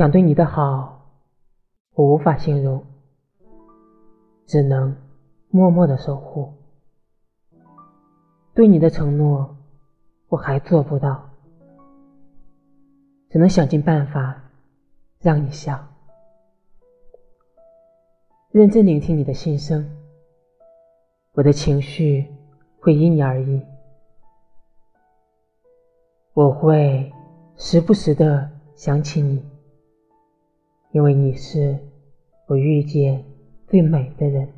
想对你的好，我无法形容，只能默默的守护。对你的承诺，我还做不到，只能想尽办法让你笑。认真聆听你的心声，我的情绪会因你而异。我会时不时的想起你，因为你是我遇见最美的人。